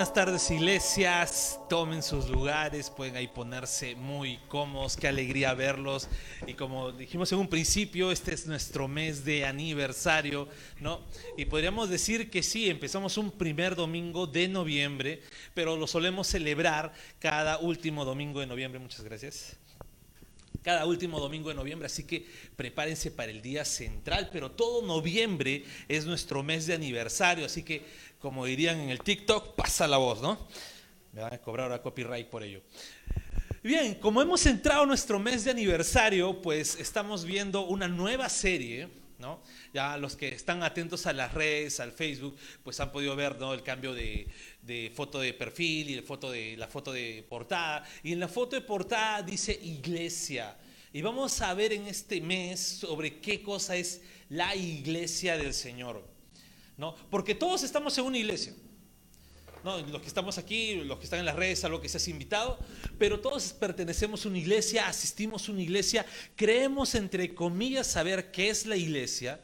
Buenas tardes iglesias, tomen sus lugares, pueden ahí ponerse muy cómodos, qué alegría verlos. Y como dijimos en un principio, este es nuestro mes de aniversario, ¿no? Y podríamos decir que sí, empezamos un primer domingo de noviembre, pero lo solemos celebrar cada último domingo de noviembre, muchas gracias cada último domingo de noviembre, así que prepárense para el día central, pero todo noviembre es nuestro mes de aniversario, así que como dirían en el TikTok, pasa la voz, ¿no? Me van a cobrar ahora copyright por ello. Bien, como hemos entrado nuestro mes de aniversario, pues estamos viendo una nueva serie, ¿no? Ya los que están atentos a las redes, al Facebook, pues han podido ver ¿no? el cambio de, de foto de perfil y el foto de, la foto de portada. Y en la foto de portada dice iglesia. Y vamos a ver en este mes sobre qué cosa es la iglesia del Señor. ¿no? Porque todos estamos en una iglesia. ¿no? Los que estamos aquí, los que están en las redes, algo que seas invitado, pero todos pertenecemos a una iglesia, asistimos a una iglesia, creemos entre comillas saber qué es la iglesia,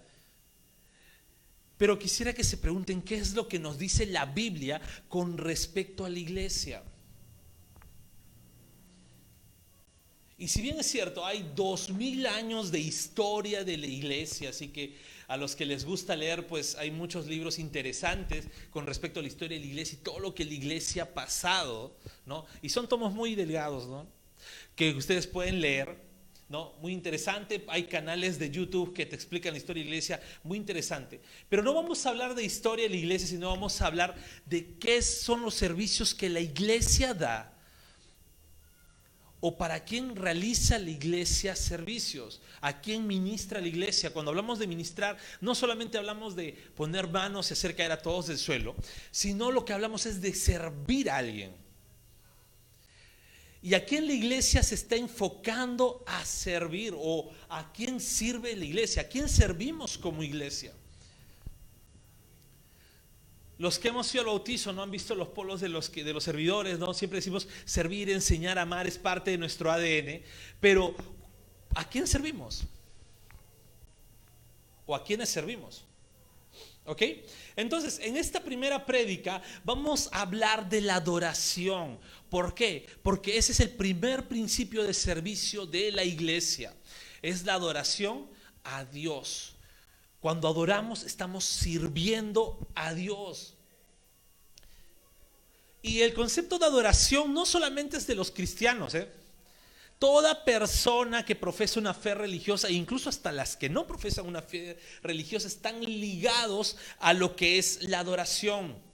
pero quisiera que se pregunten qué es lo que nos dice la Biblia con respecto a la iglesia. Y si bien es cierto, hay dos mil años de historia de la iglesia, así que a los que les gusta leer, pues hay muchos libros interesantes con respecto a la historia de la iglesia y todo lo que la iglesia ha pasado, ¿no? Y son tomos muy delgados, ¿no? Que ustedes pueden leer, ¿no? Muy interesante. Hay canales de YouTube que te explican la historia de la iglesia, muy interesante. Pero no vamos a hablar de historia de la iglesia, sino vamos a hablar de qué son los servicios que la iglesia da o para quién realiza la iglesia servicios, a quién ministra la iglesia. Cuando hablamos de ministrar, no solamente hablamos de poner manos y hacer caer a todos del suelo, sino lo que hablamos es de servir a alguien. ¿Y a quién la iglesia se está enfocando a servir? ¿O a quién sirve la iglesia? ¿A quién servimos como iglesia? Los que hemos sido al bautizo no han visto los polos de los, de los servidores, ¿no? Siempre decimos servir, enseñar, amar es parte de nuestro ADN, pero ¿a quién servimos? ¿O a quiénes servimos? ¿Ok? Entonces, en esta primera prédica vamos a hablar de la adoración. ¿Por qué? Porque ese es el primer principio de servicio de la iglesia. Es la adoración a Dios. Cuando adoramos estamos sirviendo a Dios. Y el concepto de adoración no solamente es de los cristianos, ¿eh? Toda persona que profesa una fe religiosa, incluso hasta las que no profesan una fe religiosa, están ligados a lo que es la adoración.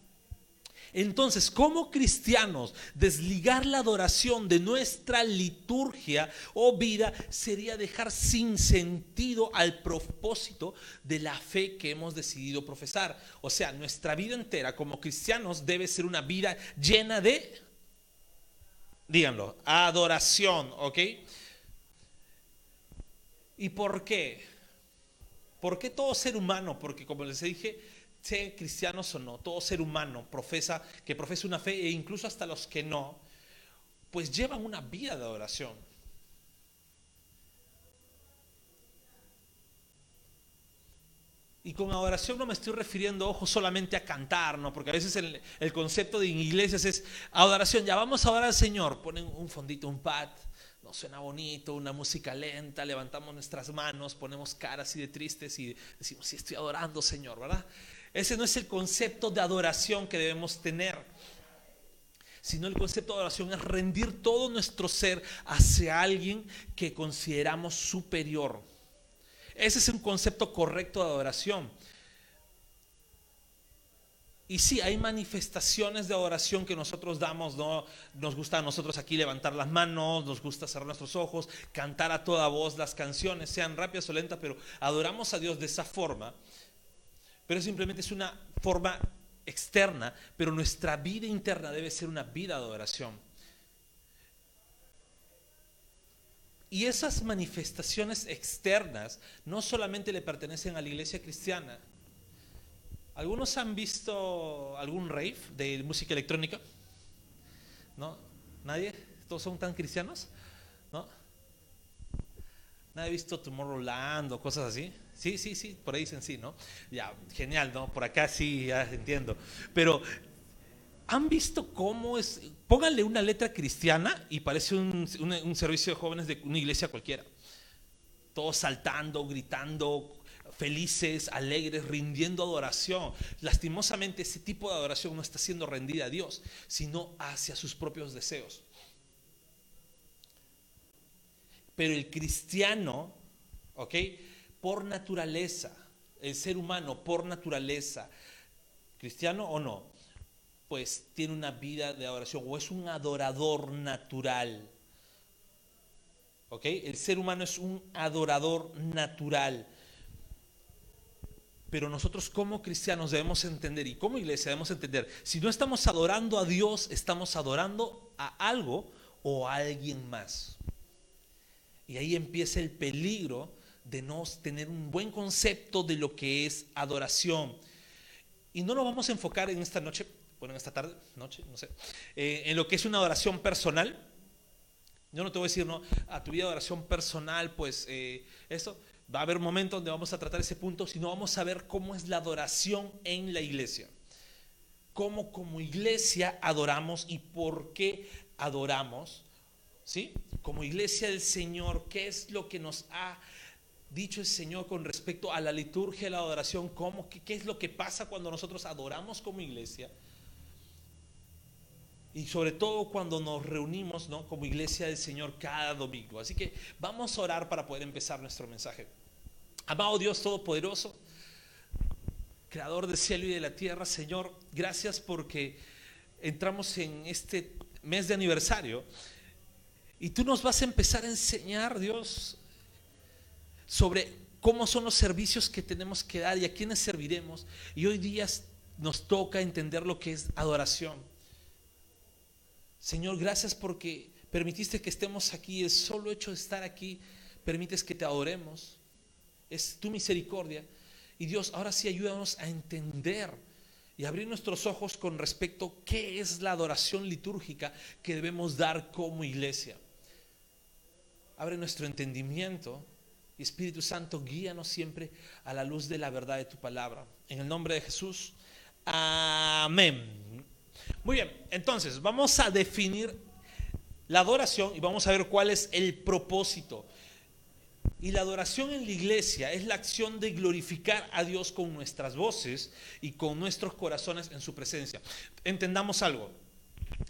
Entonces, como cristianos, desligar la adoración de nuestra liturgia o vida sería dejar sin sentido al propósito de la fe que hemos decidido profesar. O sea, nuestra vida entera como cristianos debe ser una vida llena de, díganlo, adoración, ¿ok? ¿Y por qué? ¿Por qué todo ser humano? Porque como les dije, sean cristianos o no, todo ser humano profesa, que profesa una fe, e incluso hasta los que no, pues llevan una vida de adoración. Y con adoración no me estoy refiriendo, ojo, solamente a cantar, ¿no? Porque a veces el, concepto de iglesias es adoración, ya vamos a adorar al Señor, ponen un fondito, un pad, no suena bonito, una música lenta, levantamos nuestras manos, ponemos caras así de tristes y decimos, sí, estoy adorando, Señor, ¿verdad? Ese no es el concepto de adoración que debemos tener, sino el concepto de adoración es rendir todo nuestro ser hacia alguien que consideramos superior. Ese es un concepto correcto de adoración. Y sí, hay manifestaciones de adoración que nosotros damos, ¿no? Nos gusta a nosotros aquí levantar las manos, nos gusta cerrar nuestros ojos, cantar a toda voz las canciones, sean rápidas o lentas, pero adoramos a Dios de esa forma pero simplemente es una forma externa, pero nuestra vida interna debe ser una vida de adoración. Y esas manifestaciones externas no solamente le pertenecen a la iglesia cristiana. ¿Algunos han visto algún rave de música electrónica? ¿No? ¿Nadie? ¿Todos son tan cristianos? ¿No? ¿Nadie ha visto Tomorrowland o cosas así? Sí, sí, sí, por ahí dicen sí, ¿no? Ya, genial, ¿no? Por acá sí, ya entiendo. Pero, ¿han visto cómo es? Pónganle una letra cristiana y parece un, un servicio de jóvenes de una iglesia cualquiera. Todos saltando, gritando, felices, alegres, rindiendo adoración. Lastimosamente ese tipo de adoración no está siendo rendida a Dios, sino hacia sus propios deseos. Pero el cristiano, ¿ok? Por naturaleza, el ser humano por naturaleza, cristiano o no, pues tiene una vida de adoración o es un adorador natural. ¿Ok? El ser humano es un adorador natural. Pero nosotros como cristianos debemos entender y como iglesia debemos entender, si no estamos adorando a Dios, estamos adorando a algo o a alguien más. Y ahí empieza el peligro de no tener un buen concepto de lo que es adoración. Y no lo vamos a enfocar en esta noche, bueno, en esta tarde, noche, no sé, eh, en lo que es una adoración personal. Yo no te voy a decir, no, a tu vida de adoración personal, pues eh, esto, va a haber momentos donde vamos a tratar ese punto, sino vamos a ver cómo es la adoración en la iglesia. Cómo como iglesia adoramos y por qué adoramos. ¿Sí? Como iglesia del Señor, ¿qué es lo que nos ha dicho el Señor con respecto a la liturgia la adoración? ¿Cómo, qué, qué es lo que pasa cuando nosotros adoramos como iglesia? Y sobre todo cuando nos reunimos ¿no? como iglesia del Señor cada domingo. Así que vamos a orar para poder empezar nuestro mensaje. Amado Dios Todopoderoso, Creador del cielo y de la tierra, Señor, gracias porque entramos en este mes de aniversario y tú nos vas a empezar a enseñar, Dios, sobre cómo son los servicios que tenemos que dar y a quiénes serviremos. Y hoy día nos toca entender lo que es adoración. Señor, gracias porque permitiste que estemos aquí. El solo hecho de estar aquí permites que te adoremos. Es tu misericordia. Y Dios, ahora sí ayúdanos a entender y abrir nuestros ojos con respecto a qué es la adoración litúrgica que debemos dar como iglesia. Abre nuestro entendimiento y Espíritu Santo, guíanos siempre a la luz de la verdad de tu palabra. En el nombre de Jesús. Amén. Muy bien, entonces vamos a definir la adoración y vamos a ver cuál es el propósito. Y la adoración en la iglesia es la acción de glorificar a Dios con nuestras voces y con nuestros corazones en su presencia. Entendamos algo.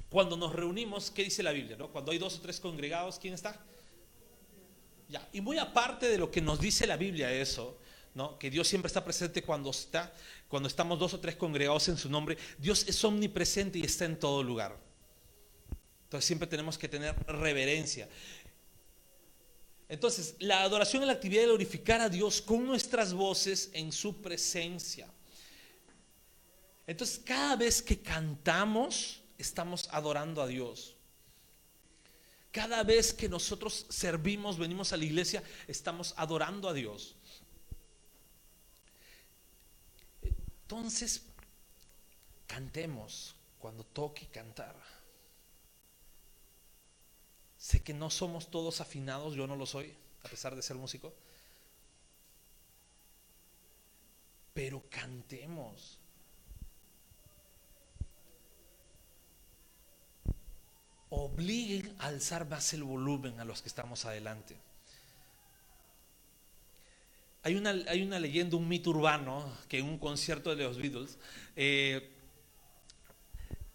Cuando nos reunimos, ¿qué dice la Biblia? Cuando hay dos o tres congregados, ¿quién está? Ya. Y muy aparte de lo que nos dice la Biblia eso, ¿no? que Dios siempre está presente cuando está cuando estamos dos o tres congregados en su nombre, Dios es omnipresente y está en todo lugar. Entonces siempre tenemos que tener reverencia. Entonces, la adoración es la actividad de glorificar a Dios con nuestras voces en su presencia. Entonces, cada vez que cantamos, estamos adorando a Dios. Cada vez que nosotros servimos, venimos a la iglesia, estamos adorando a Dios. Entonces, cantemos cuando toque cantar. Sé que no somos todos afinados, yo no lo soy, a pesar de ser músico. Pero cantemos. Obliguen a alzar más el volumen a los que estamos adelante. Hay una, leyenda, un mito urbano, que en un concierto de los Beatles eh,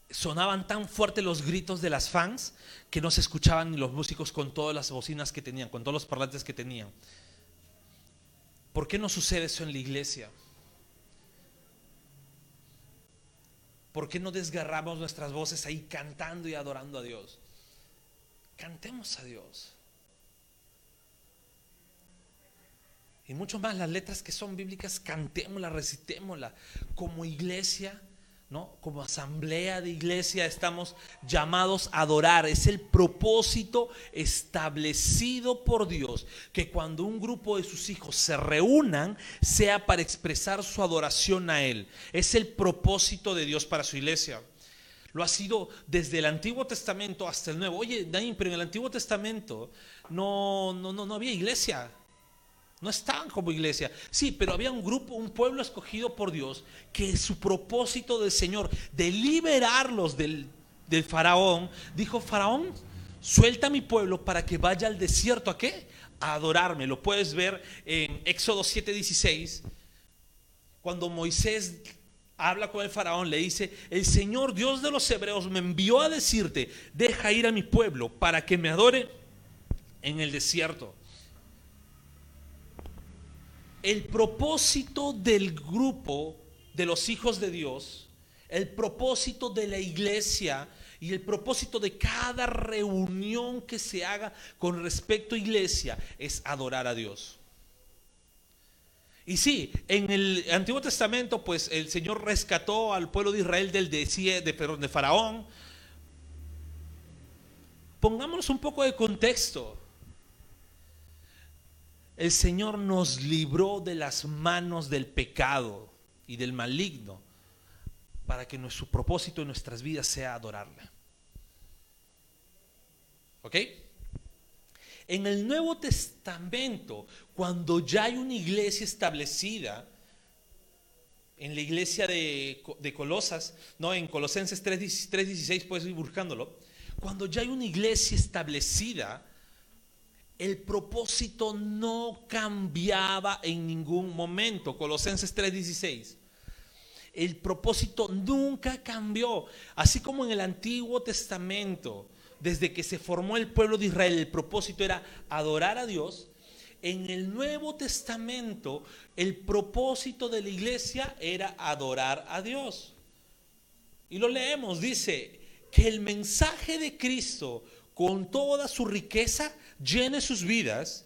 sonaban tan fuerte los gritos de las fans que no se escuchaban ni los músicos con todas las bocinas que tenían, con todos los parlantes que tenían. ¿Por qué no sucede eso en la iglesia? ¿Por qué no desgarramos nuestras voces ahí cantando y adorando a Dios? Cantemos a Dios. Y mucho más las letras que son bíblicas, cantémoslas, recitémoslas. Como iglesia, ¿no? Como asamblea de iglesia estamos llamados a adorar. Es el propósito establecido por Dios que cuando un grupo de sus hijos se reúnan sea para expresar su adoración a Él. Es el propósito de Dios para su iglesia. lo ha sido desde el Antiguo Testamento hasta el Nuevo. Oye, Dain, pero en el Antiguo Testamento no, no, no, no había iglesia. No estaban como iglesia. Sí, pero había un grupo, un pueblo escogido por Dios, que su propósito del Señor de liberarlos del, del faraón, dijo, faraón, suelta a mi pueblo para que vaya al desierto. ¿A qué? A adorarme. Lo puedes ver en Éxodo 7:16, cuando Moisés habla con el faraón, le dice, el Señor Dios de los hebreos me envió a decirte, deja ir a mi pueblo para que me adore en el desierto. El propósito del grupo de los hijos de Dios, el propósito de la iglesia y el propósito de cada reunión que se haga con respecto a iglesia es adorar a Dios. Y sí, en el Antiguo Testamento, pues el Señor rescató al pueblo de Israel del desierto, de, Faraón. Pongámonos un poco de contexto. El Señor nos libró de las manos del pecado y del maligno para que nuestro propósito en nuestras vidas sea adorarle. ¿Ok? En el Nuevo Testamento, cuando ya hay una iglesia establecida, en la iglesia de, Colosas, no, en Colosenses 3.16 puedes ir buscándolo, cuando ya hay una iglesia establecida, el propósito no cambiaba en ningún momento. Colosenses 3:16. El propósito nunca cambió. Así como en el Antiguo Testamento desde que se formó el pueblo de Israel, el propósito era adorar a Dios. En el Nuevo Testamento, el propósito de la iglesia era adorar a Dios. Y lo leemos, dice que el mensaje de Cristo, con toda su riqueza, llene sus vidas,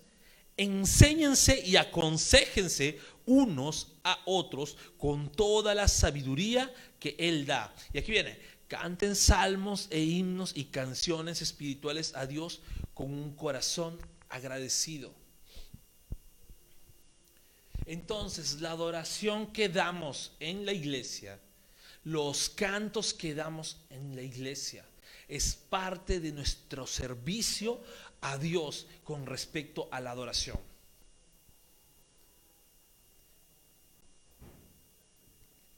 enséñense y aconsejense unos a otros con toda la sabiduría que Él da. Y aquí viene, Canten salmos e himnos y canciones espirituales a Dios con un corazón agradecido. Entonces, la adoración que damos en la iglesia, los cantos que damos en la iglesia, es parte de nuestro servicio a Dios con respecto a la adoración.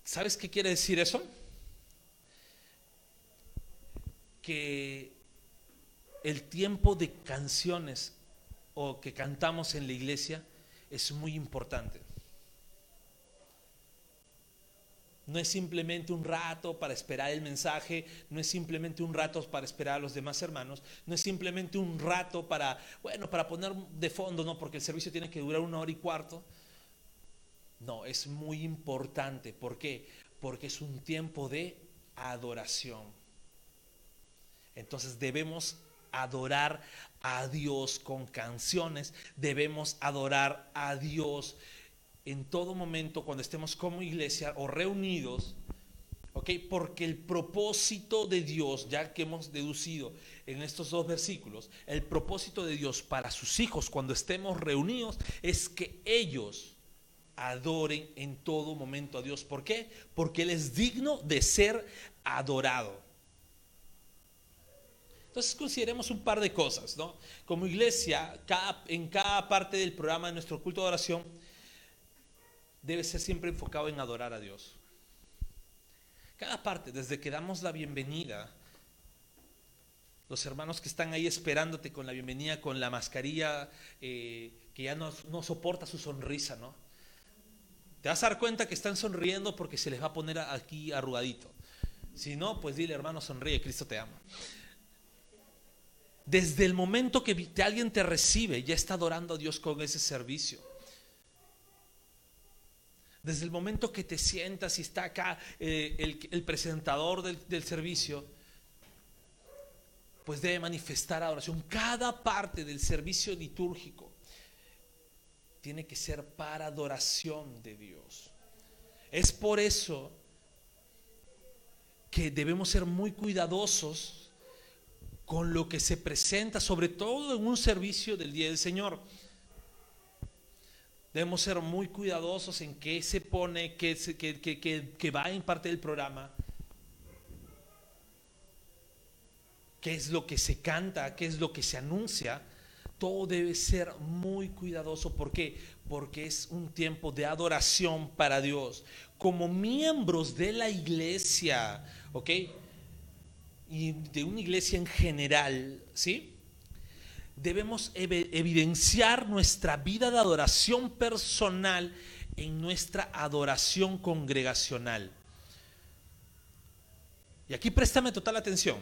¿Sabes qué quiere decir eso? que el tiempo de canciones o que cantamos en la iglesia es muy importante. No es simplemente un rato para esperar el mensaje, no es simplemente un rato para esperar a los demás hermanos, no es simplemente un rato para, bueno, para poner de fondo, no, porque el servicio tiene que durar una hora y cuarto. No, es muy importante. ¿Por qué? Porque es un tiempo de adoración. Entonces debemos adorar a Dios con canciones, debemos adorar a Dios en todo momento cuando estemos como iglesia o reunidos, ¿ok? Porque el propósito de Dios, ya que hemos deducido en estos dos versículos, el propósito de Dios para sus hijos cuando estemos reunidos es que ellos adoren en todo momento a Dios. ¿Por qué? Porque Él es digno de ser adorado. Entonces consideremos un par de cosas, ¿no? Como iglesia, en cada parte del programa de nuestro culto de oración, debe ser siempre enfocado en adorar a Dios. Cada parte, desde que damos la bienvenida, los hermanos que están ahí esperándote con la bienvenida, con la mascarilla, eh, que ya no, no soporta su sonrisa, ¿no? Te vas a dar cuenta que están sonriendo porque se les va a poner aquí arrugadito. Si no, pues dile, hermano, sonríe, Cristo te ama. Desde el momento que alguien te recibe, ya está adorando a Dios con ese servicio. Desde el momento que te sientas y está acá eh, el, presentador del, del servicio, pues debe manifestar adoración. Cada parte del servicio litúrgico tiene que ser para adoración de Dios. Es por eso que debemos ser muy cuidadosos con lo que se presenta, sobre todo en un servicio del Día del Señor. Debemos ser muy cuidadosos en qué se pone, qué, va en parte del programa. qué es lo que se canta, qué es lo que se anuncia, todo debe ser muy cuidadoso. ¿Por qué? Porque es un tiempo de adoración para Dios. Como miembros de la iglesia, ¿ok? Y de una iglesia en general, ¿sí? Debemos evidenciar nuestra vida de adoración personal en nuestra adoración congregacional. Y aquí préstame total atención.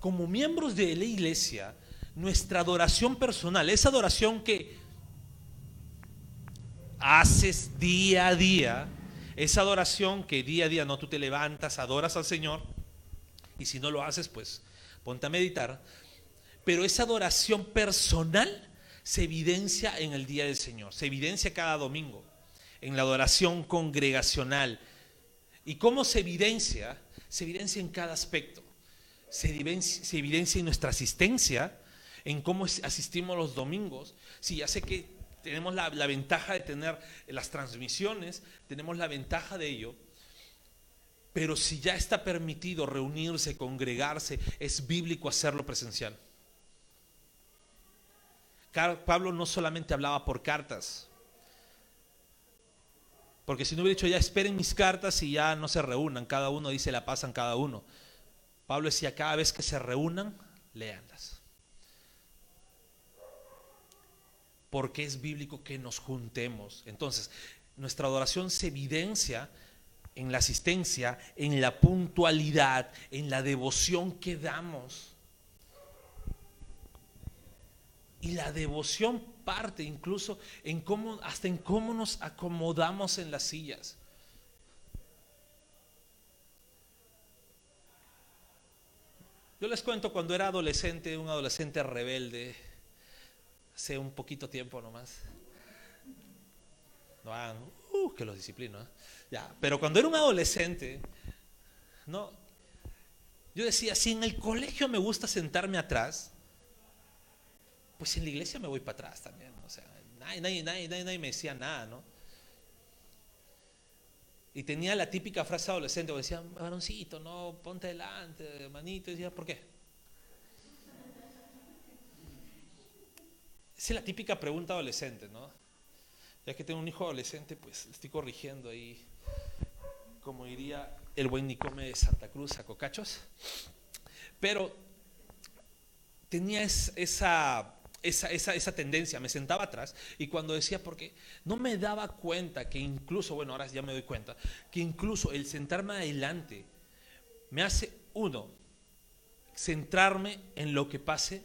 Como miembros de la iglesia, nuestra adoración personal, esa adoración que haces día a día, esa adoración que día a día no tú te levantas, adoras al Señor, y si no lo haces, pues ponte a meditar, pero esa adoración personal se evidencia en el día del Señor, se evidencia cada domingo, en la adoración congregacional. ¿Y cómo se evidencia? Se evidencia en cada aspecto. Se evidencia, en nuestra asistencia, en cómo asistimos los domingos. Sí, ya sé que tenemos la, ventaja de tener las transmisiones, tenemos la ventaja de ello, pero si ya está permitido reunirse, congregarse, es bíblico hacerlo presencial. Pablo no solamente hablaba por cartas, porque si no hubiera dicho ya esperen mis cartas y ya no se reúnan, cada uno dice la pasan cada uno. Pablo decía cada vez que se reúnan, leanlas. porque es bíblico que nos juntemos. Entonces, nuestra adoración se evidencia en la asistencia, en la puntualidad, en la devoción que damos. Y la devoción parte incluso en cómo, hasta en cómo nos acomodamos en las sillas. Yo les cuento cuando era adolescente, un adolescente rebelde, hace un poquito tiempo nomás. No hagan, uh, que los disciplino. ¿eh? Ya, pero cuando era un adolescente, no, yo decía, si en el colegio me gusta sentarme atrás, pues en la iglesia me voy para atrás también. O sea, nadie, nadie, nadie, me decía nada, ¿no? Y tenía la típica frase adolescente, decía, varoncito, no, ponte delante, manito. Y decía, ¿por qué? Esa es la típica pregunta adolescente, ¿no? Ya que tengo un hijo adolescente, pues le estoy corrigiendo ahí, como diría el buen Nicome de Santa Cruz a cocachos. Pero tenía esa, esa, esa, tendencia, me sentaba atrás y cuando decía, porque no me daba cuenta que incluso, bueno, ahora ya me doy cuenta, que incluso el sentarme adelante me hace, uno, centrarme en lo que pase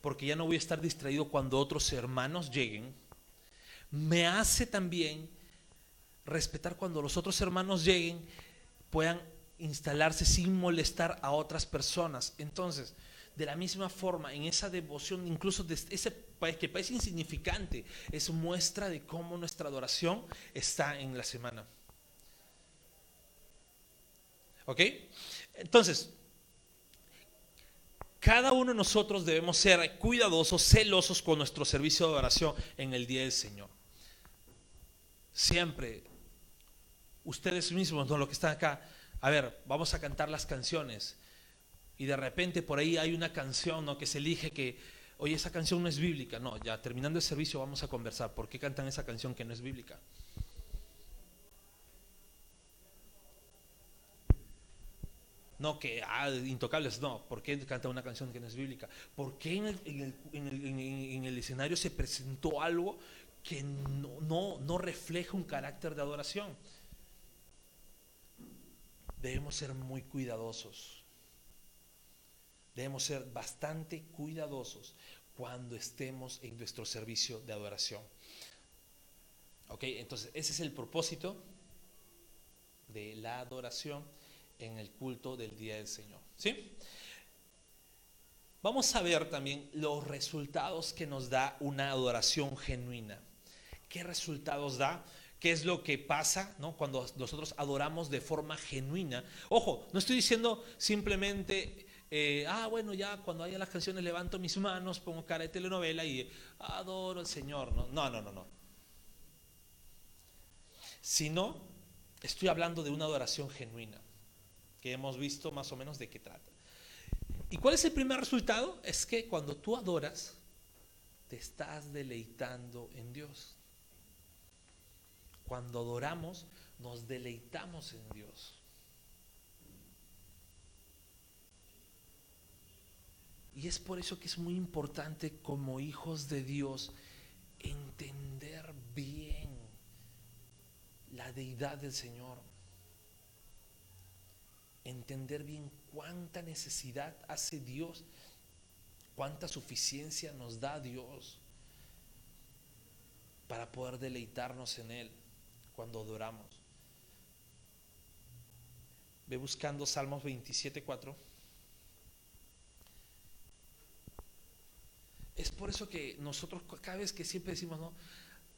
porque ya no voy a estar distraído cuando otros hermanos lleguen, me hace también respetar cuando los otros hermanos lleguen, puedan instalarse sin molestar a otras personas. Entonces, de la misma forma, en esa devoción, incluso de ese país que parece insignificante, es muestra de cómo nuestra adoración está en la semana. ¿Ok? Entonces, cada uno de nosotros debemos ser cuidadosos, celosos con nuestro servicio de oración en el día del Señor. Siempre, ustedes mismos, no lo que están acá, a ver, vamos a cantar las canciones. Y de repente por ahí hay una canción ¿no? que se elige que, oye, esa canción no es bíblica. No, ya terminando el servicio vamos a conversar. ¿Por qué cantan esa canción que no es bíblica? No, que ah, intocables, no. ¿Por qué canta una canción que no es bíblica? ¿Por qué en el, escenario se presentó algo que no, no refleja un carácter de adoración? Debemos ser muy cuidadosos. Debemos ser bastante cuidadosos cuando estemos en nuestro servicio de adoración. ¿Ok? Entonces, ese es el propósito de la adoración en el culto del Día del Señor. ¿Sí? Vamos a ver también los resultados que nos da una adoración genuina. ¿Qué resultados da? ¿Qué es lo que pasa ¿no? cuando nosotros adoramos de forma genuina? Ojo, no estoy diciendo simplemente, eh, ah, bueno, ya cuando haya las canciones levanto mis manos, pongo cara de telenovela y adoro al Señor. No, no, no, no. no. Sino, estoy hablando de una adoración genuina que hemos visto más o menos de qué trata. ¿Y cuál es el primer resultado? Es que cuando tú adoras, te estás deleitando en Dios. Cuando adoramos, nos deleitamos en Dios. Y es por eso que es muy importante como hijos de Dios entender bien la deidad del Señor. Entender bien cuánta necesidad hace Dios, cuánta suficiencia nos da Dios para poder deleitarnos en Él cuando adoramos. Ve buscando Salmos 27, 4. Es por eso que nosotros cada vez que siempre decimos, no,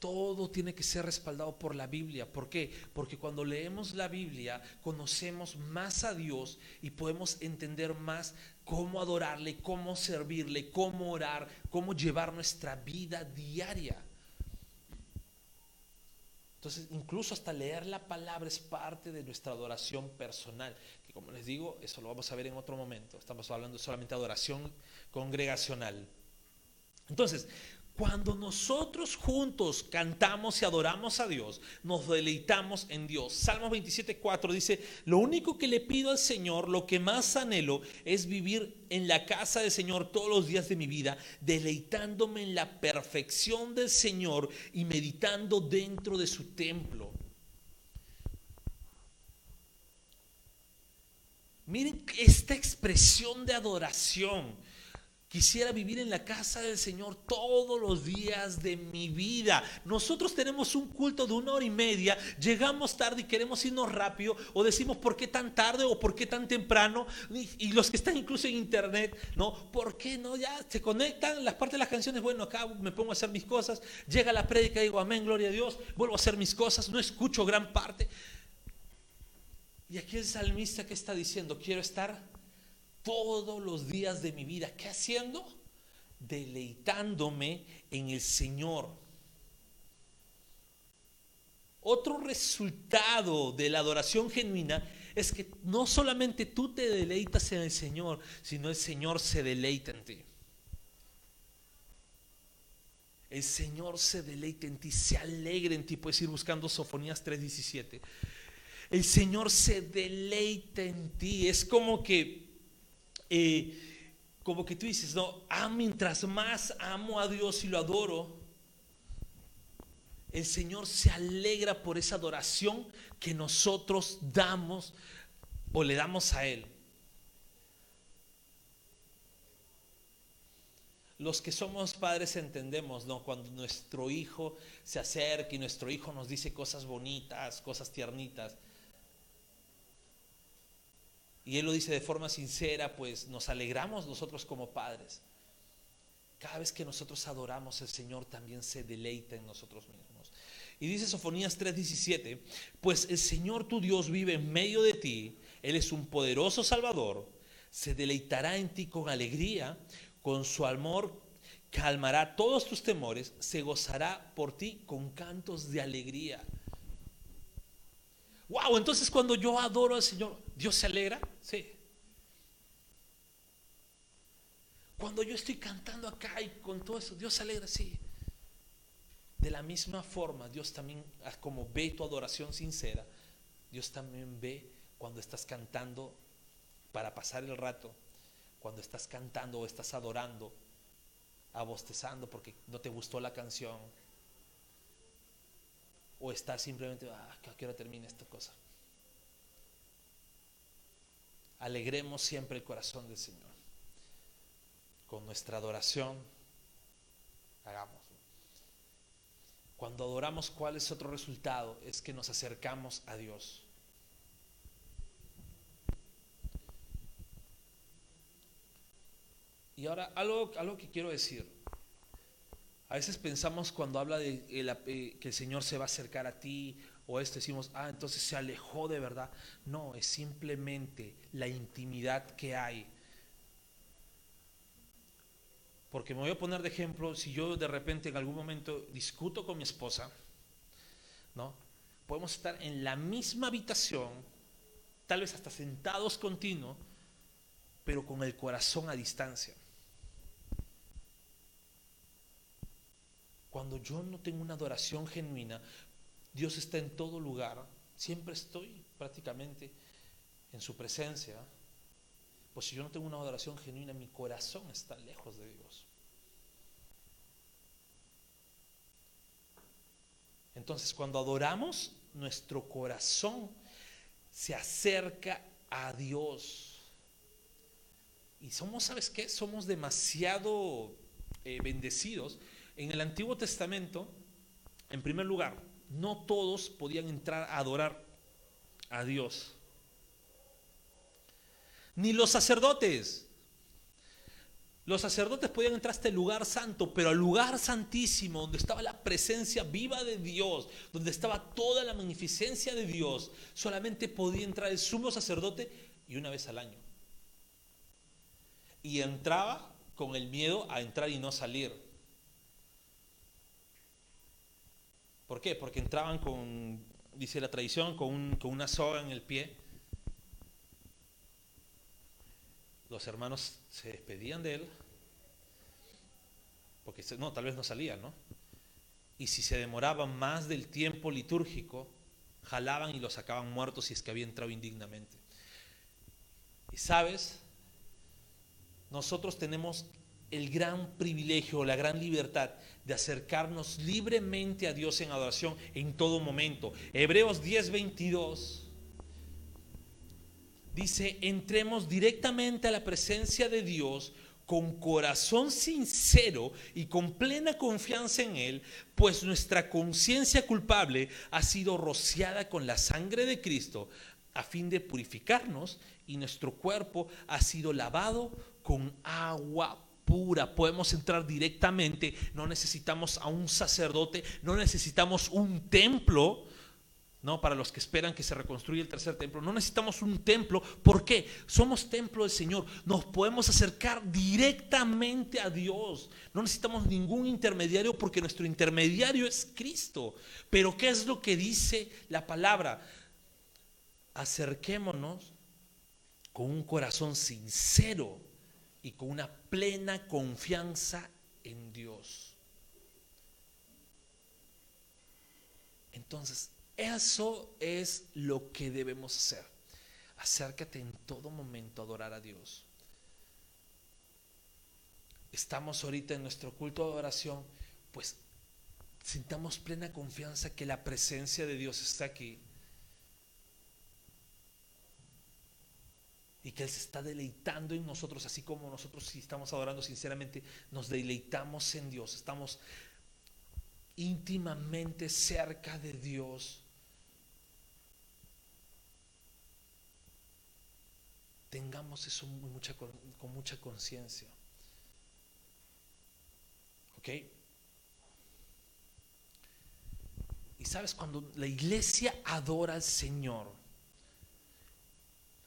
todo tiene que ser respaldado por la Biblia. ¿Por qué? Porque cuando leemos la Biblia conocemos más a Dios y podemos entender más cómo adorarle, cómo servirle, cómo orar, cómo llevar nuestra vida diaria. Entonces, incluso hasta leer la palabra es parte de nuestra adoración personal, que como les digo, eso lo vamos a ver en otro momento. Estamos hablando solamente de adoración congregacional. Entonces, cuando nosotros juntos cantamos y adoramos a Dios, nos deleitamos en Dios. Salmos 27.4 dice, lo único que le pido al Señor, lo que más anhelo, es vivir en la casa del Señor todos los días de mi vida, deleitándome en la perfección del Señor y meditando dentro de su templo. Miren esta expresión de adoración Quisiera vivir en la casa del Señor todos los días de mi vida. Nosotros tenemos un culto de una hora y media, llegamos tarde y queremos irnos rápido, o decimos por qué tan tarde o por qué tan temprano. Y, los que están incluso en internet, ¿no? ¿Por qué no? Ya se conectan las partes de las canciones. Bueno, acá me pongo a hacer mis cosas. Llega la prédica, digo amén, gloria a Dios. Vuelvo a hacer mis cosas, no escucho gran parte. Y aquí el salmista que está diciendo, quiero estar todos los días de mi vida. ¿Qué haciendo? Deleitándome en el Señor. Otro resultado de la adoración genuina es que no solamente tú te deleitas en el Señor, sino el Señor se deleita en ti. El Señor se deleita en ti, se alegra en ti. Puedes ir buscando Sofonías 3:17. El Señor se deleita en ti. Es como que como que tú dices, no, ah, mientras más amo a Dios y lo adoro, el Señor se alegra por esa adoración que nosotros damos o le damos a Él. Los que somos padres entendemos, ¿no? Cuando nuestro hijo se acerca y nuestro hijo nos dice cosas bonitas, cosas tiernitas, y Él lo dice de forma sincera, pues nos alegramos nosotros como padres. Cada vez que nosotros adoramos, el Señor también se deleita en nosotros mismos. Y dice Sofonías 3:17, pues el Señor tu Dios vive en medio de ti, Él es un poderoso Salvador, se deleitará en ti con alegría, con su amor calmará todos tus temores, se gozará por ti con cantos de alegría. Wow, entonces cuando yo adoro al Señor, ¿Dios se alegra? Sí. Cuando yo estoy cantando acá y con todo eso, Dios se alegra, sí. De la misma forma, Dios también, ah, como ve tu adoración sincera, Dios también ve cuando estás cantando para pasar el rato, cuando estás cantando o estás adorando, abostezando porque no te gustó la canción, o estás simplemente, ah, ¿a qué hora termina esta cosa? Alegremos siempre el corazón del Señor. Con nuestra adoración, hagamos. Cuando adoramos, ¿cuál es otro resultado? Es que nos acercamos a Dios. Y ahora, algo, algo que quiero decir. A veces pensamos cuando habla de eh, que el Señor se va a acercar a ti o esto decimos, ah, entonces se alejó de verdad. No, es simplemente la intimidad que hay. Porque me voy a poner de ejemplo, si yo de repente en algún momento discuto con mi esposa, ¿no? Podemos estar en la misma habitación, tal vez hasta sentados continuos, pero con el corazón a distancia. Cuando yo no tengo una adoración genuina, Dios está en todo lugar, siempre estoy prácticamente en su presencia. Pues si yo no tengo una adoración genuina, mi corazón está lejos de Dios. Entonces, cuando adoramos, nuestro corazón se acerca a Dios. Y somos, ¿sabes qué? Somos demasiado eh, bendecidos. En el Antiguo Testamento, en primer lugar, no todos podían entrar a adorar a Dios. Ni los sacerdotes. Los sacerdotes podían entrar a este lugar santo, pero al lugar santísimo, donde estaba la presencia viva de Dios, donde estaba toda la magnificencia de Dios, solamente podía entrar el sumo sacerdote y una vez al año. Y entraba con el miedo a entrar y no salir. ¿Por qué? Porque entraban con, dice la tradición, con, con una soga en el pie los hermanos se despedían de él, porque no, tal vez no salían, ¿no? Y si se demoraban más del tiempo litúrgico, jalaban y lo sacaban muertos si es que había entrado indignamente. Y sabes, nosotros tenemos el gran privilegio, la gran libertad de acercarnos libremente a Dios en adoración en todo momento. Hebreos 10:22 dice, entremos directamente a la presencia de Dios con corazón sincero y con plena confianza en Él, pues nuestra conciencia culpable ha sido rociada con la sangre de Cristo a fin de purificarnos y nuestro cuerpo ha sido lavado con agua pura. Podemos entrar directamente, no necesitamos a un sacerdote, no necesitamos un templo ¿no? Para los que esperan que se reconstruya el tercer templo. No necesitamos un templo. ¿Por qué? Somos templo del Señor. Nos podemos acercar directamente a Dios. No necesitamos ningún intermediario porque nuestro intermediario es Cristo. Pero ¿qué es lo que dice la palabra? Acerquémonos con un corazón sincero y con una plena confianza en Dios. Entonces, eso es lo que debemos hacer. Acércate en todo momento a adorar a Dios. Estamos ahorita en nuestro culto de adoración, pues sintamos plena confianza que la presencia de Dios está aquí. Y que Él se está deleitando en nosotros, así como nosotros si estamos adorando sinceramente, nos deleitamos en Dios. Estamos íntimamente cerca de Dios. Tengamos eso con mucha conciencia. ¿Ok? Y sabes, cuando la iglesia adora al Señor,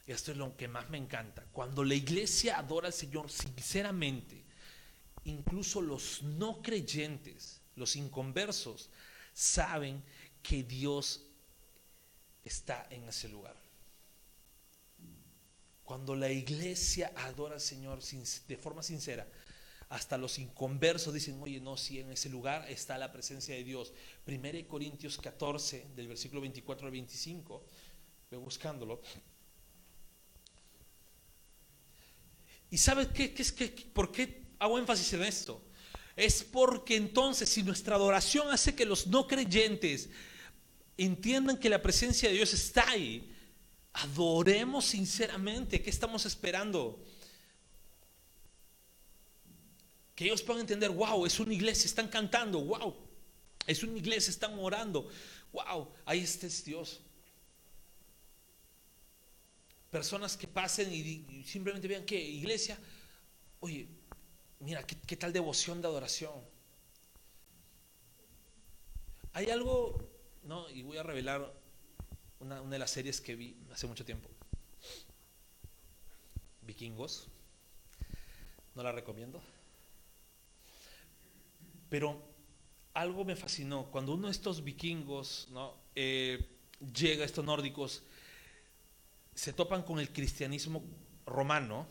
esto es lo que más me encanta, cuando la iglesia adora al Señor sinceramente, incluso los no creyentes, los inconversos, saben que Dios está en ese lugar. Cuando la iglesia adora al Señor de forma sincera, hasta los inconversos dicen, oye, no, si en ese lugar está la presencia de Dios. 1 Corintios 14, del versículo 24 al 25, voy buscándolo. ¿Y sabes qué, qué que, por qué hago énfasis en esto? Es porque entonces si nuestra adoración hace que los no creyentes entiendan que la presencia de Dios está ahí, adoremos sinceramente. ¿Qué estamos esperando? Que ellos puedan entender, wow, es una iglesia, están cantando, wow, es una iglesia, están orando, wow, ahí está Dios. Personas que pasen y, simplemente vean que iglesia, oye, mira, ¿qué, tal devoción de adoración. Hay algo, no, y voy a revelar una, de las series que vi hace mucho tiempo. Vikingos. No la recomiendo. Pero algo me fascinó. Cuando uno de estos vikingos ¿no? Eh, llega, estos nórdicos, se topan con el cristianismo romano,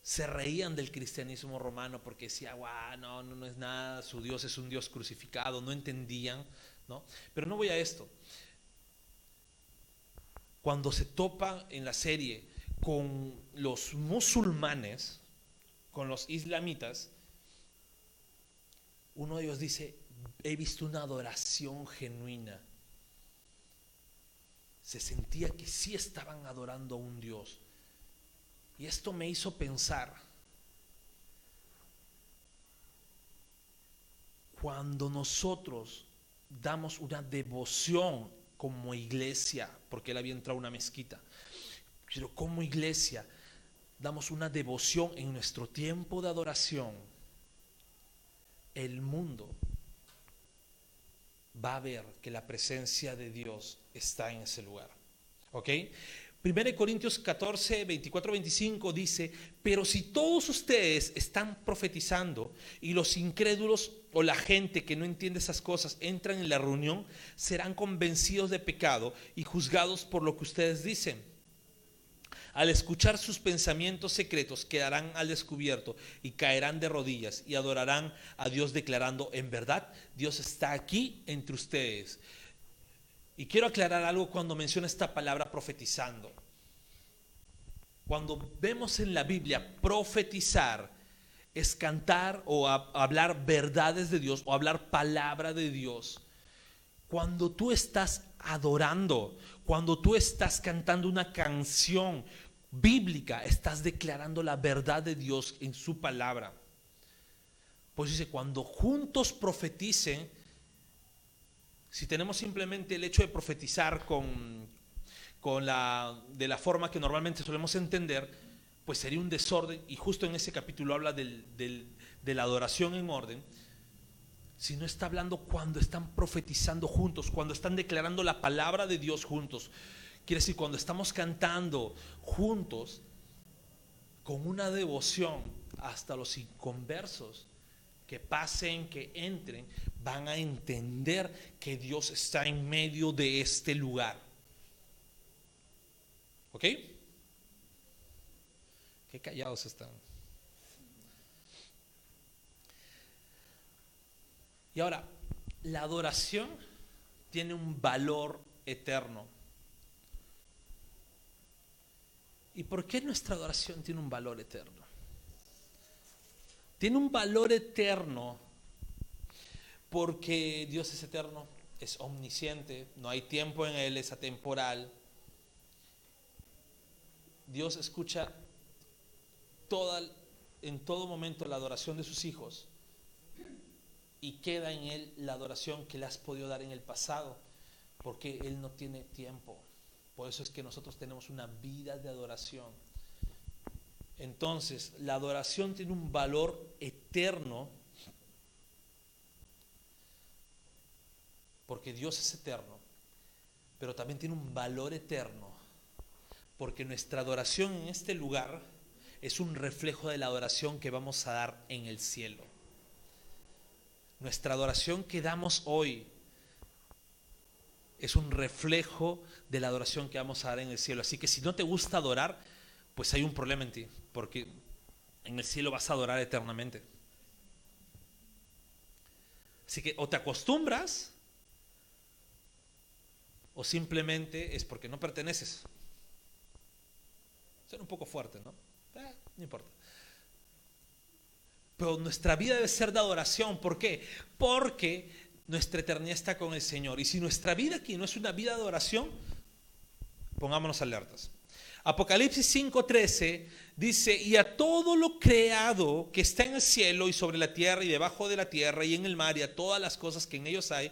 se reían del cristianismo romano porque decía, guau, no, no, no es nada, su Dios es un Dios crucificado, no entendían, ¿no? Pero no voy a esto. Cuando se topa en la serie con los musulmanes, con los islamitas, uno de ellos dice, he visto una adoración genuina. Se sentía que sí estaban adorando a un Dios. Y esto me hizo pensar, cuando nosotros damos una devoción como iglesia, porque él había entrado una mezquita, pero como iglesia damos una devoción en nuestro tiempo de adoración, el mundo va a ver que la presencia de Dios está en ese lugar. ¿Ok? 1 Corintios 14, 24, 25 dice, pero si todos ustedes están profetizando y los incrédulos o la gente que no entiende esas cosas entran en la reunión, serán convencidos de pecado y juzgados por lo que ustedes dicen. Al escuchar sus pensamientos secretos quedarán al descubierto y caerán de rodillas y adorarán a Dios declarando, en verdad, Dios está aquí entre ustedes. Y quiero aclarar algo cuando menciona esta palabra profetizando. Cuando vemos en la Biblia profetizar, es cantar o hablar verdades de Dios o hablar palabra de Dios. Cuando tú estás adorando, cuando tú estás cantando una canción bíblica, estás declarando la verdad de Dios en su palabra. Pues dice, cuando juntos profeticen, si tenemos simplemente el hecho de profetizar con, con la, de la forma que normalmente solemos entender, pues sería un desorden, y justo en ese capítulo habla del, de la adoración en orden, si no está hablando cuando están profetizando juntos, cuando están declarando la palabra de Dios juntos. Quiere decir, cuando estamos cantando juntos, con una devoción hasta los inconversos, que pasen, que entren, van a entender que Dios está en medio de este lugar. ¿Ok? Qué callados están. Y ahora, la adoración tiene un valor eterno. ¿Y por qué nuestra adoración tiene un valor eterno? Tiene un valor eterno porque Dios es eterno, es omnisciente, no hay tiempo en Él, es atemporal. Dios escucha en todo momento la adoración de sus hijos y queda en Él la adoración que le has podido dar en el pasado, porque Él no tiene tiempo. Por eso es que nosotros tenemos una vida de adoración. Entonces, la adoración tiene un valor eterno porque Dios es eterno, pero también tiene un valor eterno, porque nuestra adoración en este lugar es un reflejo de la adoración que vamos a dar en el cielo. Nuestra adoración que damos hoy es un reflejo de la adoración que vamos a dar en el cielo. Así que si no te gusta adorar, pues hay un problema en ti, porque en el cielo vas a adorar eternamente. Así que o te acostumbras o simplemente es porque no perteneces. Suena un poco fuerte, ¿no? Eh, no importa. Pero nuestra vida debe ser de adoración. ¿Por qué? Porque nuestra eternidad está con el Señor. Y si nuestra vida aquí no es una vida de adoración, pongámonos alertas. Apocalipsis 5:13 dice, y a todo lo creado que está en el cielo y sobre la tierra y debajo de la tierra y en el mar y a todas las cosas que en ellos hay,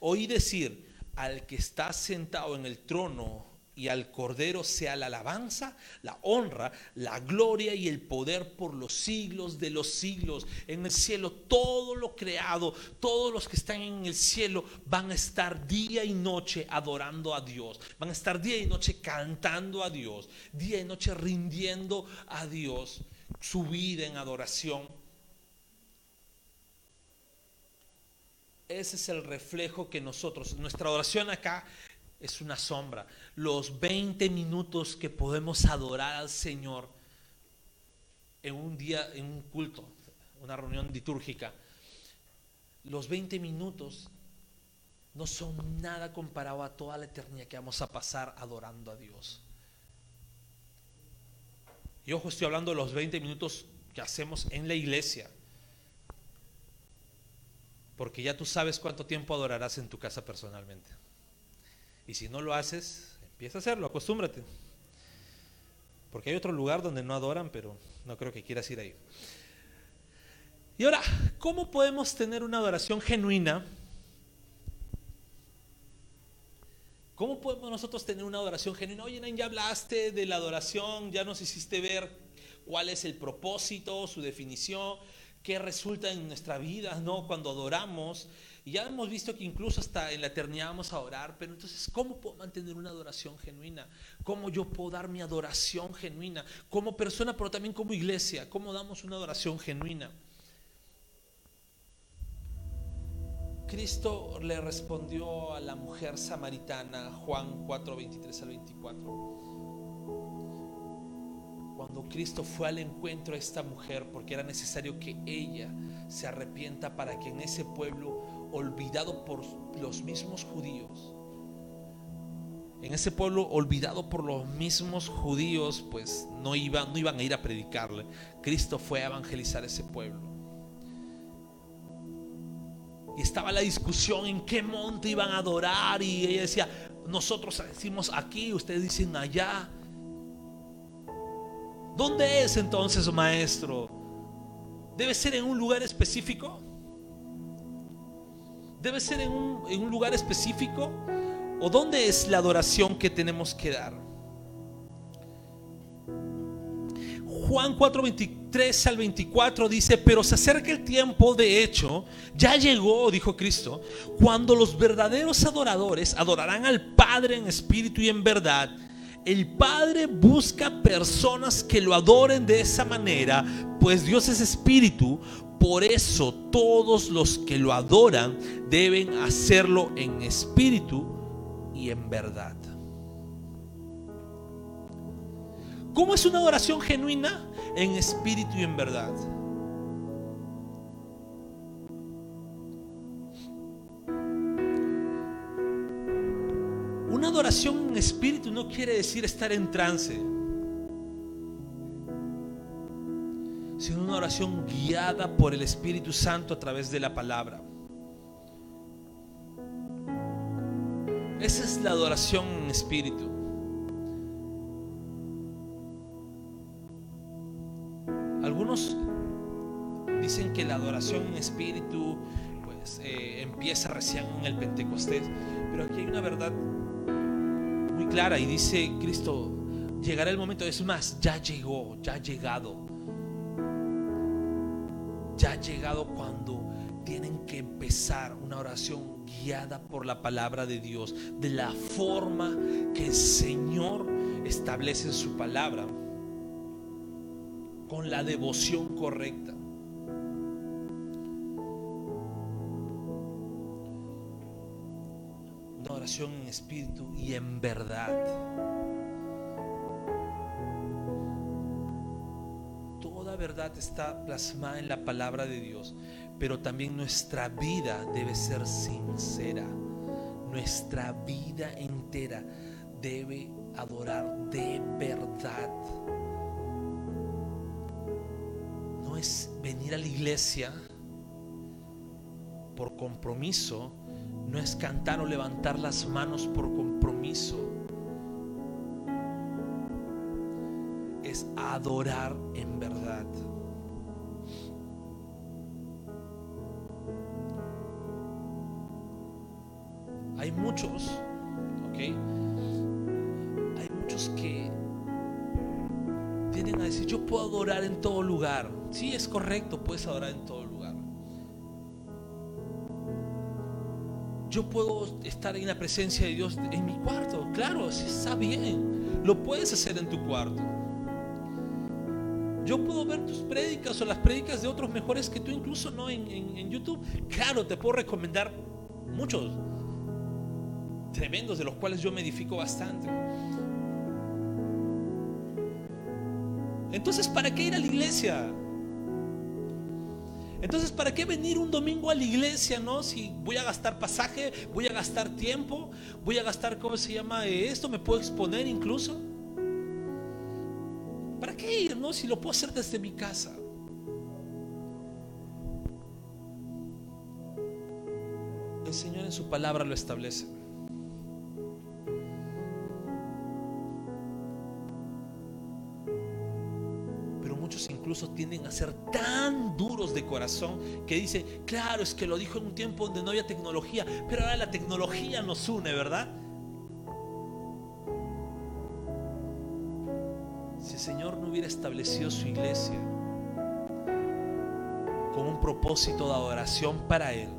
oí decir, al que está sentado en el trono y al Cordero sea la alabanza, la honra, la gloria y el poder por los siglos de los siglos. En el cielo todo lo creado, todos los que están en el cielo van a estar día y noche adorando a Dios. Van a estar día y noche cantando a Dios, día y noche rindiendo a Dios su vida en adoración Ese es el reflejo que nosotros, nuestra oración acá es una sombra. Los 20 minutos que podemos adorar al Señor en un día, en un culto, una reunión litúrgica, los 20 minutos no son nada comparado a toda la eternidad que vamos a pasar adorando a Dios. Y ojo, estoy hablando de los 20 minutos que hacemos en la iglesia. Porque ya tú sabes cuánto tiempo adorarás en tu casa personalmente. Y si no lo haces, empieza a hacerlo, acostúmbrate. Porque hay otro lugar donde no adoran, pero no creo que quieras ir ahí. Y ahora, ¿cómo podemos tener una adoración genuina? ¿Cómo podemos nosotros tener una adoración genuina? Oye, ya hablaste de la adoración, ya nos hiciste ver cuál es el propósito, su definición, qué resulta en nuestra vida, ¿no? Cuando adoramos. Y ya hemos visto que incluso hasta en la eternidad vamos a adorar, pero entonces, ¿cómo puedo mantener una adoración genuina? ¿Cómo yo puedo dar mi adoración genuina? Como persona, pero también como iglesia, ¿cómo damos una adoración genuina? Cristo le respondió a la mujer samaritana, Juan 4, 23 al 24 cuando Cristo fue al encuentro a esta mujer, porque era necesario que ella se arrepienta para que en ese pueblo olvidado por los mismos judíos, en ese pueblo olvidado por los mismos judíos, pues no iban, no iban a ir a predicarle. Cristo fue a evangelizar ese pueblo. Y estaba la discusión en qué monte iban a adorar y ella decía, nosotros decimos aquí, ustedes dicen allá. ¿Dónde es entonces, maestro? ¿Debe ser en un lugar específico? ¿Debe ser en un, lugar específico? ¿O dónde es la adoración que tenemos que dar? Juan 4, 23 al 24 dice, pero se acerca el tiempo, de hecho, ya llegó, dijo Cristo, cuando los verdaderos adoradores adorarán al Padre en espíritu y en verdad el Padre busca personas que lo adoren de esa manera, pues Dios es espíritu. Por eso todos los que lo adoran deben hacerlo en espíritu y en verdad. ¿Cómo es una adoración genuina? En espíritu y en verdad. Una adoración en espíritu no quiere decir estar en trance, sino una oración guiada por el Espíritu Santo a través de la palabra. Esa es la adoración en espíritu. Algunos dicen que la adoración en espíritu pues eh, empieza recién en el Pentecostés, pero aquí hay una verdad clara y dice Cristo, llegará el momento, es más, ya llegó, ya ha llegado. Ya ha llegado cuando tienen que empezar una oración guiada por la palabra de Dios, de la forma que el Señor establece en su palabra, con la devoción correcta. En espíritu y en verdad. Toda verdad está plasmada en la palabra de Dios, pero también nuestra vida debe ser sincera. Nuestra vida entera debe adorar de verdad. No es venir a la iglesia por compromiso, no es cantar o levantar las manos por compromiso. Es adorar en verdad. Hay muchos, ¿ok? Hay muchos que tienen a decir, yo puedo adorar en todo lugar. Sí, es correcto, puedes adorar en todo lugar. Yo puedo estar en la presencia de Dios en mi cuarto. Claro, si está bien. Lo puedes hacer en tu cuarto. Yo puedo ver tus prédicas o las prédicas de otros mejores que tú, incluso no en, en YouTube. Claro, te puedo recomendar muchos tremendos de los cuales yo me edifico bastante. Entonces, ¿para qué ir a la iglesia? Entonces, ¿para qué venir un domingo a la iglesia, no? Si voy a gastar pasaje, voy a gastar tiempo, voy a gastar, ¿cómo se llama esto? ¿Me puedo exponer incluso? ¿Para qué ir, no? Si lo puedo hacer desde mi casa. El Señor en su palabra lo establece. Incluso tienden a ser tan duros de corazón que dicen, claro, es que lo dijo en un tiempo donde no había tecnología, pero ahora la tecnología nos une, ¿verdad? Si el Señor no hubiera establecido su iglesia con un propósito de adoración para Él,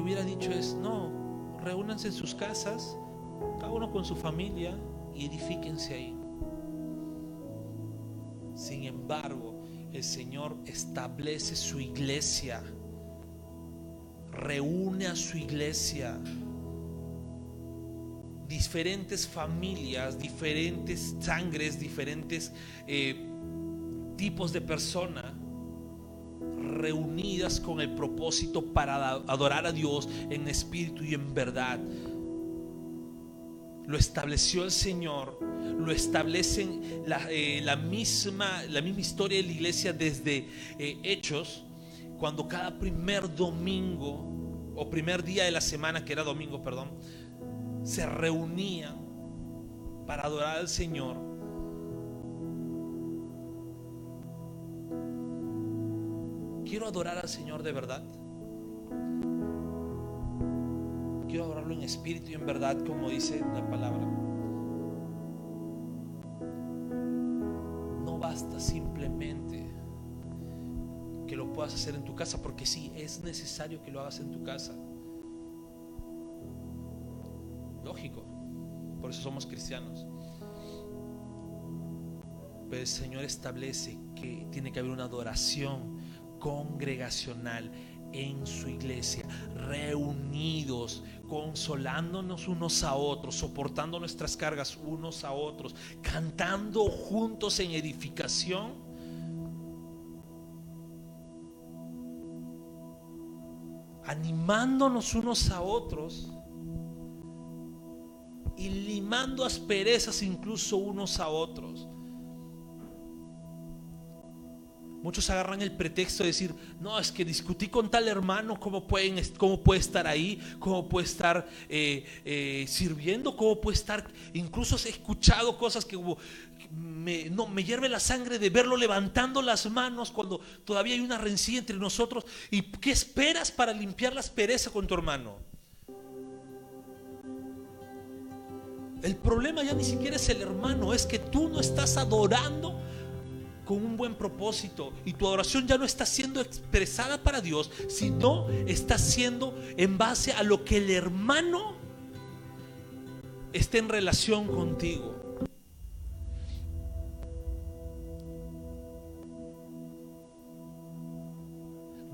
hubiera dicho es, no, reúnanse en sus casas, cada uno con su familia y edifíquense ahí. Sin embargo, el Señor establece su iglesia, reúne a su iglesia, diferentes familias, diferentes sangres, diferentes eh, tipos de personas reunidas con el propósito para adorar a Dios en espíritu y en verdad. Lo estableció el Señor, lo establecen la, eh, misma, la misma historia de la iglesia desde eh, Hechos, cuando cada primer domingo, o primer día de la semana, que era domingo, perdón, se reunían para adorar al Señor quiero adorar al Señor de verdad. Quiero adorarlo en espíritu y en verdad, como dice la palabra. No basta simplemente que lo puedas hacer en tu casa, porque sí, es necesario que lo hagas en tu casa. Lógico, por eso somos cristianos. Pero el Señor establece que tiene que haber una adoración congregacional en su iglesia, reunidos, consolándonos unos a otros, soportando nuestras cargas unos a otros, cantando juntos en edificación. animándonos unos a otros y limando asperezas incluso unos a otros. Muchos agarran el pretexto de decir, no, es que discutí con tal hermano, ¿cómo, pueden, cómo puede estar ahí? ¿Cómo puede estar eh, eh, sirviendo? ¿Cómo puede estar? Incluso he escuchado cosas que me, no, me hierve la sangre de verlo levantando las manos cuando todavía hay una rencilla entre nosotros. ¿Y qué esperas para limpiar las perezas con tu hermano? El problema ya ni siquiera es el hermano, es que tú no estás adorando con un buen propósito y tu adoración ya no está siendo expresada para Dios, sino está siendo en base a lo que el hermano esté en relación contigo.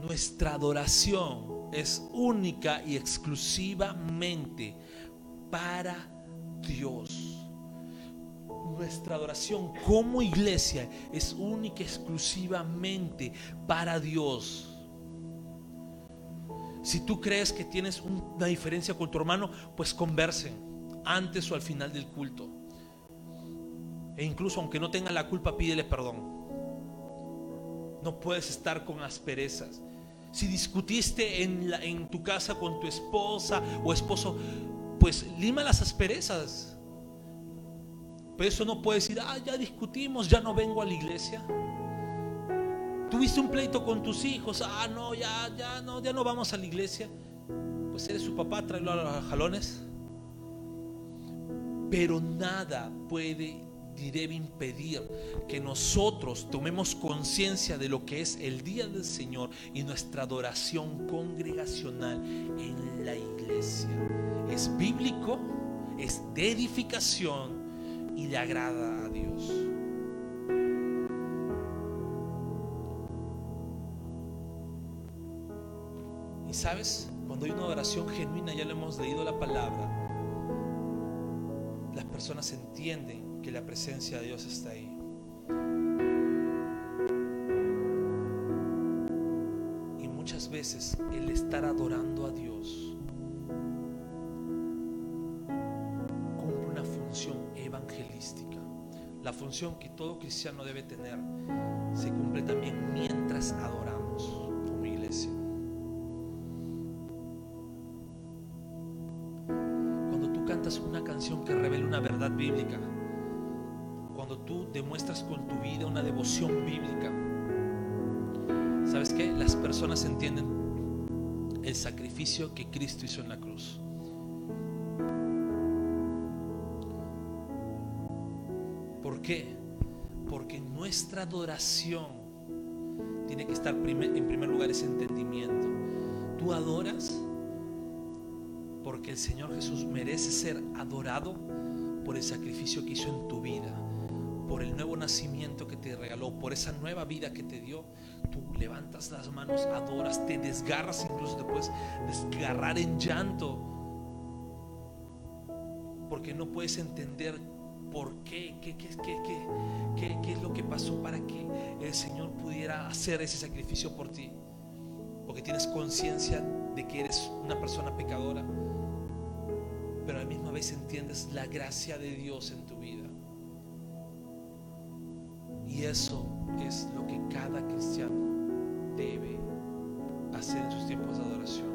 Nuestra adoración es única y exclusivamente para Dios nuestra adoración como iglesia es única exclusivamente para Dios. Si tú crees que tienes una diferencia con tu hermano, pues conversen antes o al final del culto. E incluso aunque no tenga la culpa, pídele perdón. No puedes estar con asperezas. Si discutiste en, en tu casa con tu esposa o esposo, pues lima las asperezas. Pero eso no puede decir, ah, ya discutimos, ya no vengo a la iglesia. Tuviste un pleito con tus hijos, ah, no, ya, ya no, ya no vamos a la iglesia. Pues eres su papá, tráelo a los jalones. Pero nada puede ni debe impedir que nosotros tomemos conciencia de lo que es el día del Señor y nuestra adoración congregacional en la iglesia. Es bíblico, es de edificación y le agrada a Dios. Y sabes, cuando hay una oración genuina, ya le hemos leído la palabra, las personas entienden que la presencia de Dios está ahí. Y muchas veces el estar adorando a Dios La función que todo cristiano debe tener se cumple también mientras adoramos como iglesia. Cuando tú cantas una canción que revela una verdad bíblica, cuando tú demuestras con tu vida una devoción bíblica, ¿sabes qué? Las personas entienden el sacrificio que Cristo hizo en la cruz. Qué? Porque nuestra adoración tiene que estar en primer lugar ese entendimiento. Tú adoras porque el Señor Jesús merece ser adorado por el sacrificio que hizo en tu vida, por el nuevo nacimiento que te regaló, por esa nueva vida que te dio. Tú levantas las manos, adoras, te desgarras, incluso te puedes desgarrar en llanto, porque no puedes entender por qué, qué, es lo que pasó para que el Señor pudiera hacer ese sacrificio por ti, porque tienes conciencia de que eres una persona pecadora pero a la misma vez entiendes la gracia de Dios en tu vida. Y eso es lo que cada cristiano debe hacer en sus tiempos de adoración.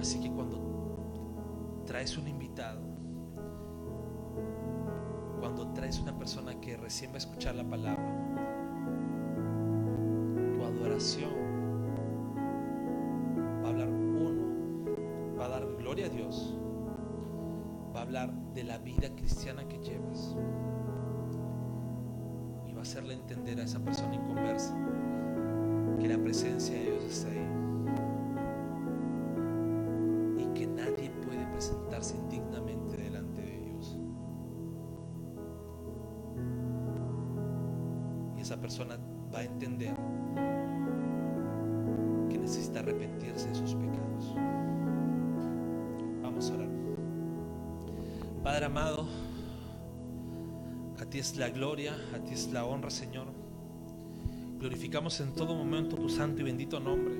Así que cuando traes un invitado, cuando traes una persona que recién va a escuchar la palabra, tu adoración va a hablar uno va a dar gloria a Dios, va a hablar de la vida cristiana que llevas. Y va a hacerle entender a esa persona inconversa que la presencia de Dios está ahí persona va a entender que necesita arrepentirse de sus pecados. Vamos a orar. Padre amado, a ti es la gloria, a ti es la honra, Señor. Glorificamos en todo momento tu santo y bendito nombre.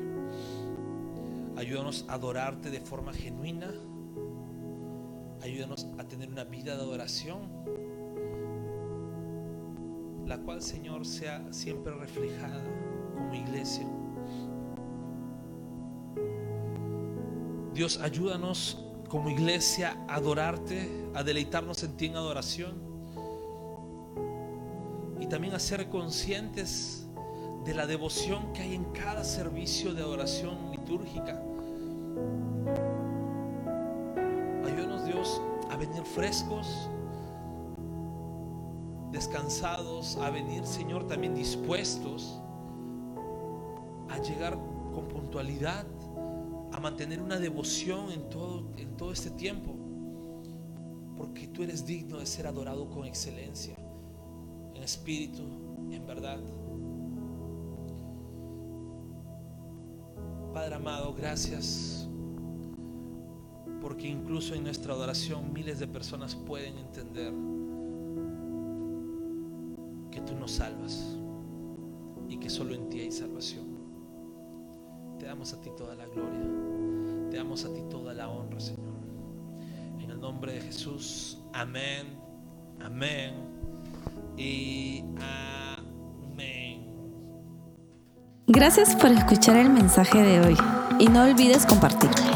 Ayúdanos a adorarte de forma genuina. Ayúdanos a tener una vida de adoración, cual, Señor, sea siempre reflejada como iglesia. Dios, ayúdanos como iglesia a adorarte, a deleitarnos en ti en adoración y también a ser conscientes de la devoción que hay en cada servicio de adoración litúrgica. Ayúdanos Dios a venir frescos, descansados, a venir Señor también dispuestos a llegar con puntualidad a mantener una devoción en todo, en todo este tiempo. Porque tú eres digno de ser adorado con excelencia, en espíritu, en verdad. Padre amado, gracias. Porque incluso en nuestra adoración miles de personas pueden entender salvas y que solo en ti hay salvación. Te damos a ti toda la gloria. Te damos a ti toda la honra, Señor. En el nombre de Jesús. Amén. Amén. Y amén. Gracias por escuchar el mensaje de hoy y no olvides compartirlo.